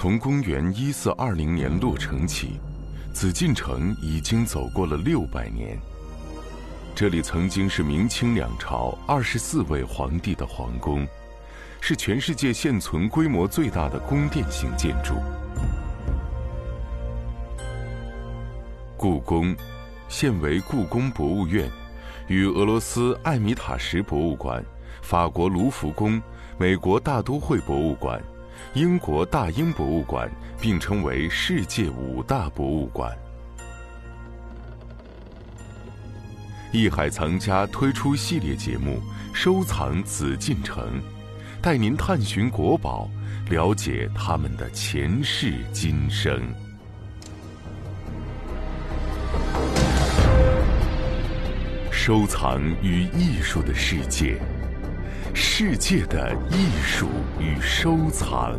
从公元一四二零年落成起，紫禁城已经走过了六百年。这里曾经是明清两朝二十四位皇帝的皇宫，是全世界现存规模最大的宫殿型建筑。故宫，现为故宫博物院，与俄罗斯艾米塔什博物馆、法国卢浮宫、美国大都会博物馆、英国大英博物馆并称为世界五大博物馆。艺海藏家推出系列节目《收藏紫禁城》，带您探寻国宝，了解他们的前世今生。收藏与艺术的世界，世界的艺术与收藏。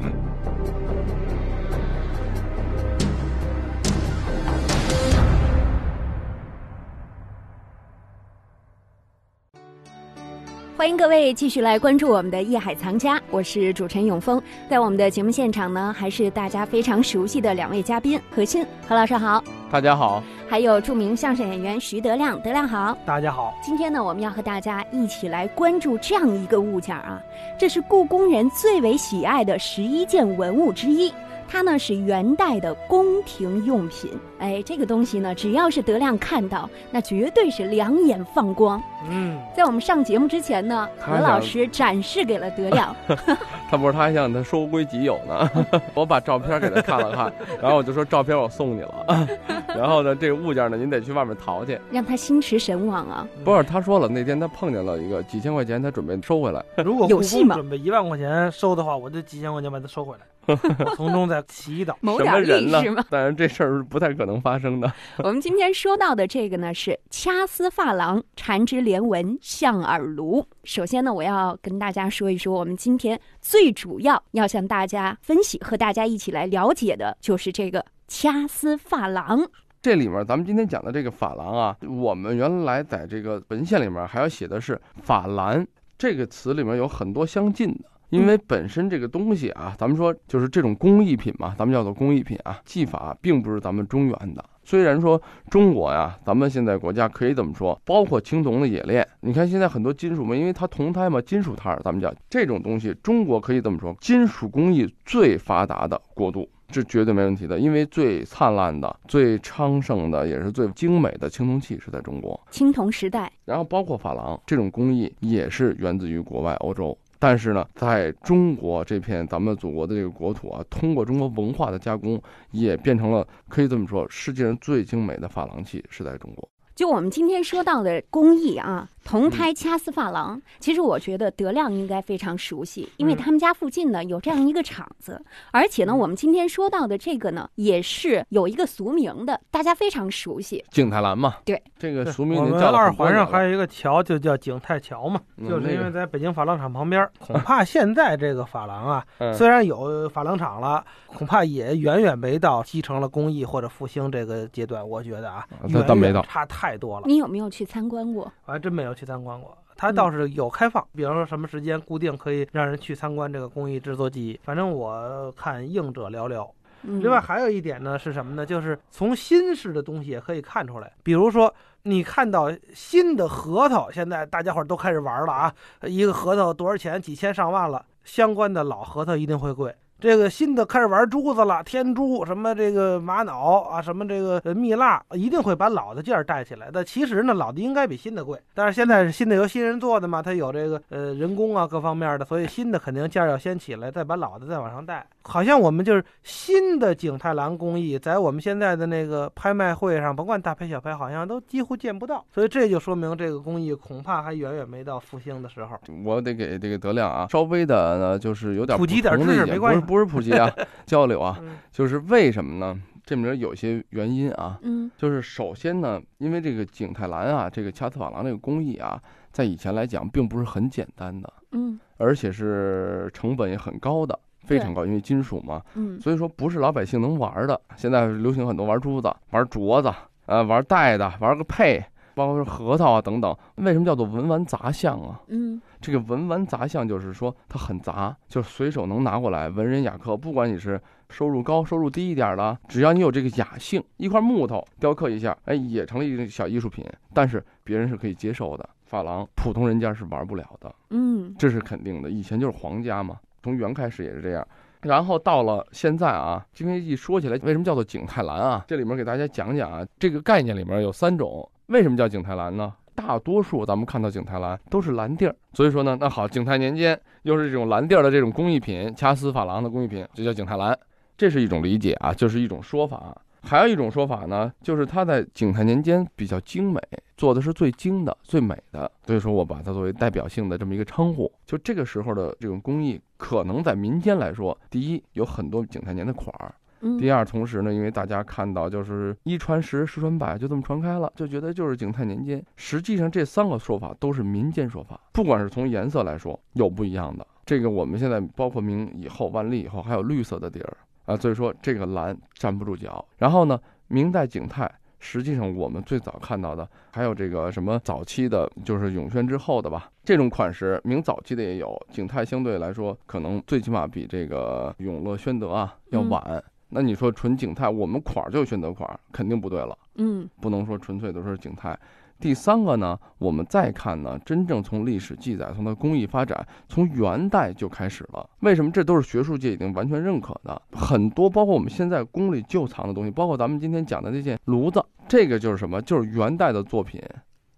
欢迎各位继续来关注我们的《艺海藏家》，我是主持人永峰。在我们的节目现场呢，还是大家非常熟悉的两位嘉宾，何欣何老师好，大家好；还有著名相声演员徐德亮，德亮好，大家好。今天呢，我们要和大家一起来关注这样一个物件啊，这是故宫人最为喜爱的十一件文物之一。它呢是元代的宫廷用品，哎，这个东西呢，只要是德亮看到，那绝对是两眼放光。嗯，在我们上节目之前呢，何老师展示给了德亮，他不是他还想他收归己有呢。我把照片给他看了看，然后我就说照片我送你了，然后呢这个物件呢您得去外面淘去，让他心驰神往啊。不是，他说了那天他碰见了一个几千块钱，他准备收回来。如果有戏吗准备一万块钱收的话，我就几千块钱把它收回来。从中再祈祷，谋什么点人呢利是吗？？但是这事儿不太可能发生的。我们今天说到的这个呢是掐丝珐琅缠枝连纹象耳炉。首先呢，我要跟大家说一说，我们今天最主要要向大家分析和大家一起来了解的就是这个掐丝珐琅。这里面咱们今天讲的这个珐琅啊，我们原来在这个文献里面还要写的是珐琅这个词里面有很多相近的。因为本身这个东西啊，咱们说就是这种工艺品嘛，咱们叫做工艺品啊，技法并不是咱们中原的。虽然说中国呀，咱们现在国家可以这么说，包括青铜的冶炼，你看现在很多金属嘛，因为它铜胎嘛，金属胎儿，咱们讲这种东西，中国可以这么说，金属工艺最发达的国度。是绝对没问题的，因为最灿烂的、最昌盛的，也是最精美的青铜器是在中国。青铜时代，然后包括珐琅这种工艺也是源自于国外欧洲，但是呢，在中国这片咱们祖国的这个国土啊，通过中国文化的加工，也变成了可以这么说，世界上最精美的珐琅器是在中国。就我们今天说到的工艺啊，铜胎掐丝珐琅，其实我觉得德亮应该非常熟悉，因为嗯他们家附近呢有这样一个厂子，而且呢，我们今天说到的这个呢，也是有一个俗名的，大家非常熟悉。景泰蓝嘛，对，这个俗名我们二环上还有一个桥，就叫景泰桥嘛，嗯就是因为在北京珐琅厂旁边。恐怕现在这个珐琅啊，嗯虽然有珐琅厂了，恐怕也远远没到继承了工艺或者复兴这个阶段。我觉得啊，那倒没到远远差太多了。你有没有去参观过？我还真没有去参观过。它倒是有开放，比方说什么时间固定可以让人去参观这个工艺制作技艺。反正我看应者寥寥。嗯，另外还有一点呢是什么呢？就是从新式的东西也可以看出来，比如说你看到新的核桃，现在大家伙儿都开始玩了啊，一个核桃多少钱？几千上万了，相关的老核桃一定会贵。这个新的开始玩珠子了，天珠什么这个玛瑙啊，什么这个呃蜜蜡，一定会把老的件儿带起来。但其实呢，老的应该比新的贵。但是现在是新的由新人做的嘛，它有这个呃人工啊各方面的，所以新的肯定件儿要先起来，再把老的再往上带。好像我们就是新的景泰蓝工艺，在我们现在的那个拍卖会上，甭管大拍小拍，好像都几乎见不到。所以这就说明这个工艺恐怕还远远没到复兴的时候。我得给这个德亮啊，稍微的呢，就是有点普及点知识没关系不是普及啊，交流啊，嗯就是为什么呢？这里面有些原因啊，嗯就是首先呢，因为这个景泰蓝啊，这个掐丝珐琅这个工艺啊，在以前来讲并不是很简单的，嗯而且是成本也很高的，非常高，因为金属嘛，嗯所以说不是老百姓能玩的。现在流行很多玩珠子、玩镯子，呃，玩戴的，玩个佩，包括说核桃啊等等。为什么叫做文玩杂项啊？嗯这个文玩杂项就是说它很杂，就是随手能拿过来，文人雅客，不管你是收入高、收入低一点的，只要你有这个雅兴，一块木头雕刻一下，哎，也成了一个小艺术品。但是别人是可以接受的，珐琅普通人家是玩不了的，嗯这是肯定的。以前就是皇家嘛，从元开始也是这样。然后到了现在啊，今天一说起来，为什么叫做景泰蓝啊？这里面给大家讲讲啊，这个概念里面有三种，为什么叫景泰蓝呢？大多数咱们看到景泰蓝都是蓝地儿，所以说呢，那好，景泰年间又是这种蓝地儿的这种工艺品，掐丝珐琅的工艺品，就叫景泰蓝，这是一种理解啊，就是一种说法。还有一种说法呢，就是它在景泰年间比较精美，做的是最精的、最美的，所以说我把它作为代表性的这么一个称呼。就这个时候的这种工艺，可能在民间来说，第一有很多景泰年的款儿，嗯，第二，同时呢，因为大家看到就是一传十，十传百，就这么传开了，就觉得就是景泰年间。实际上这三个说法都是民间说法，不管是从颜色来说有不一样的。这个我们现在包括明以后、万历以后还有绿色的底儿啊，所以说这个蓝站不住脚。然后呢，明代景泰。实际上，我们最早看到的还有这个什么早期的，就是永宣之后的吧。这种款式，明早期的也有。景泰相对来说，可能最起码比这个永乐、宣德啊要晚。那你说纯景泰，我们款儿就选择款儿，肯定不对了，嗯不能说纯粹都是景泰。第三个呢，我们再看呢，真正从历史记载，从它工艺发展，从元代就开始了。为什么？这都是学术界已经完全认可的。很多包括我们现在宫里旧藏的东西，包括咱们今天讲的那件炉子，这个就是什么？就是元代的作品，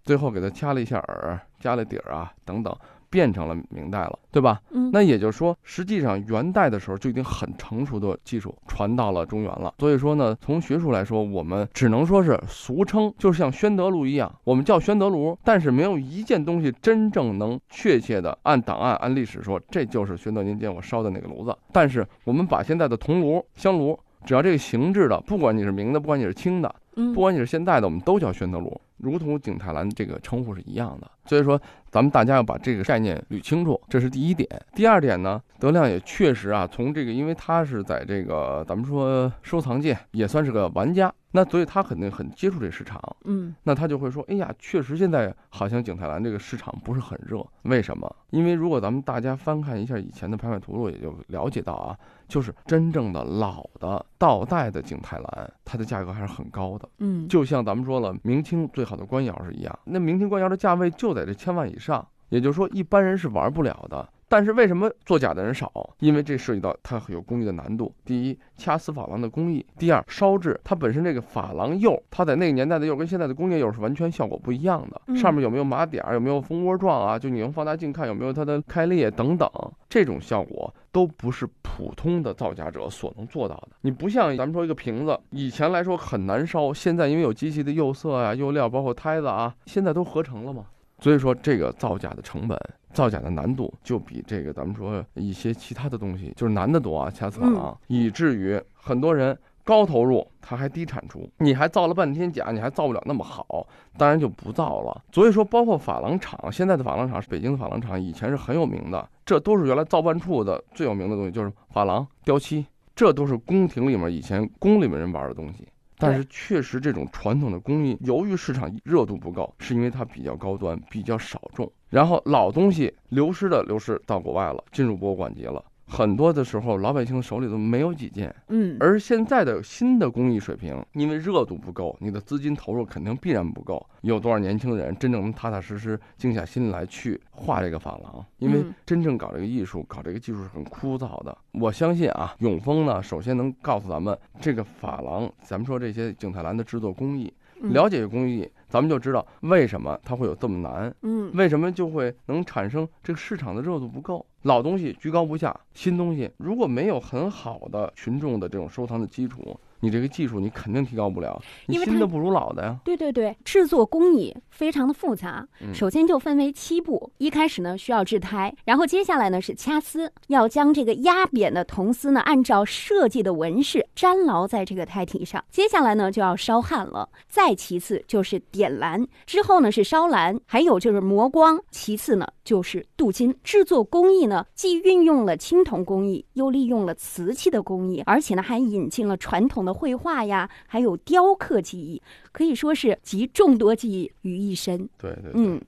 最后给它掐了一下耳，加了底儿啊等等，变成了明代了，对吧？嗯，那也就是说，实际上元代的时候就已经很成熟的技术传到了中原了。所以说呢，从学术来说，我们只能说是俗称，就是像宣德炉一样，我们叫宣德炉，但是没有一件东西真正能确切的按档案、按历史说这就是宣德年间我烧的那个炉子。但是我们把现在的铜炉、香炉，只要这个形制的，不管你是明的，不管你是清的，嗯不管你是现代的，我们都叫宣德炉，如同景泰蓝这个称呼是一样的。所以说，咱们大家要把这个概念捋清楚，这是第一点。第二点呢，德亮也确实啊，从这个，因为他是在这个咱们说收藏界也算是个玩家，那所以他肯定很接触这市场。嗯那他就会说，哎呀，确实现在好像景泰蓝这个市场不是很热，为什么？因为如果咱们大家翻看一下以前的拍卖图录，也就了解到啊，就是真正的老的倒带的景泰蓝，它的价格还是很高的。嗯，就像咱们说了，明清最好的官窑是一样，那明清官窑的价位就在这千万以上，也就是说一般人是玩不了的。但是为什么作假的人少？因为这涉及到它有工艺的难度。第一，掐丝珐琅的工艺；第二，烧制它本身这个珐琅釉，它在那个年代的釉跟现在的工业釉是完全效果不一样的。嗯上面有没有麻点儿，有没有蜂窝状啊？就你用放大镜看有没有它的开裂等等，这种效果都不是普通的造假者所能做到的。你不像咱们说一个瓶子，以前来说很难烧，现在因为有机器的釉色啊、釉料，包括胎子啊，现在都合成了嘛。所以说，这个造假的成本、造假的难度，就比这个咱们说一些其他的东西就是难得多啊，掐丝珐琅，以至于很多人高投入，他还低产出，你还造了半天假，你还造不了那么好，当然就不造了。所以说，包括珐琅厂，现在的珐琅厂是，北京的珐琅厂以前是很有名的，这都是原来造办处的最有名的东西，就是珐琅、雕漆，这都是宫廷里面以前宫里面人玩的东西。但是确实，这种传统的工艺，由于市场热度不够，是因为它比较高端，比较少众。然后老东西流失的流失到国外了，进入博物馆级了。很多的时候，老百姓手里头没有几件。嗯，而现在的新的工艺水平，因为热度不够，你的资金投入肯定必然不够。有多少年轻人真正能踏踏实实静下心来去画这个珐琅？因为嗯真正搞这个艺术、搞这个技术是很枯燥的。我相信啊，永丰呢，首先能告诉咱们这个珐琅，咱们说这些景泰蓝的制作工艺，嗯了解工艺，咱们就知道为什么它会有这么难。嗯为什么就会能产生这个市场的热度不够？老东西居高不下，新东西如果没有很好的群众的这种收藏的基础，你这个技术你肯定提高不了，因为它新的不如老的呀。对对对，制作工艺非常的复杂。嗯首先就分为七步，一开始呢需要制胎，然后接下来呢是掐丝，要将这个压扁的铜丝呢按照设计的纹饰粘牢在这个胎体上。接下来呢就要烧焊了，再其次就是点蓝，之后呢是烧蓝，还有就是磨光，其次呢就是镀金。制作工艺呢既运用了青铜工艺，又利用了瓷器的工艺，而且呢还引进了传统的绘画呀，还有雕刻技艺，可以说是集众多技艺于一身。对对，嗯，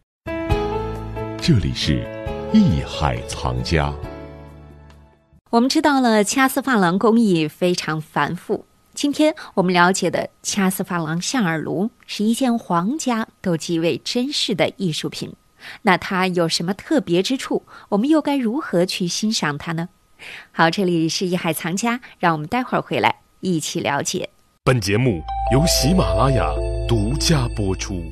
这里是艺海藏家。我们知道了掐丝珐琅工艺非常繁复。今天我们了解的掐丝珐琅象耳炉是一件皇家都极为珍视的艺术品。那它有什么特别之处？我们又该如何去欣赏它呢？好，这里是艺海藏家，让我们待会儿回来一起了解。本节目由喜马拉雅独家播出。